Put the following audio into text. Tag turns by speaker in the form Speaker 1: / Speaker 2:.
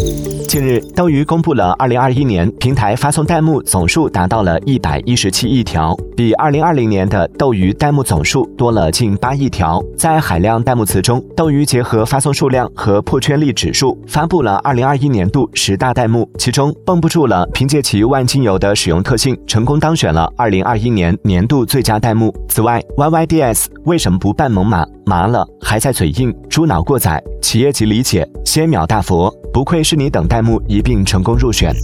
Speaker 1: Thank you. 近日，斗鱼公布了2021年平台发送弹幕总数达到了117亿条，比2020年的斗鱼弹幕总数多了近8亿条。在海量弹幕词中，斗鱼结合发送数量和破圈率指数，发布了2021年度十大弹幕，其中绷不住了凭借其万金油的使用特性，成功当选了2021年年度最佳弹幕。此外，YYDS 为什么不扮猛犸？麻了还在嘴硬？猪脑过载？企业级理解？先秒大佛？不愧是你等弹一并成功入选。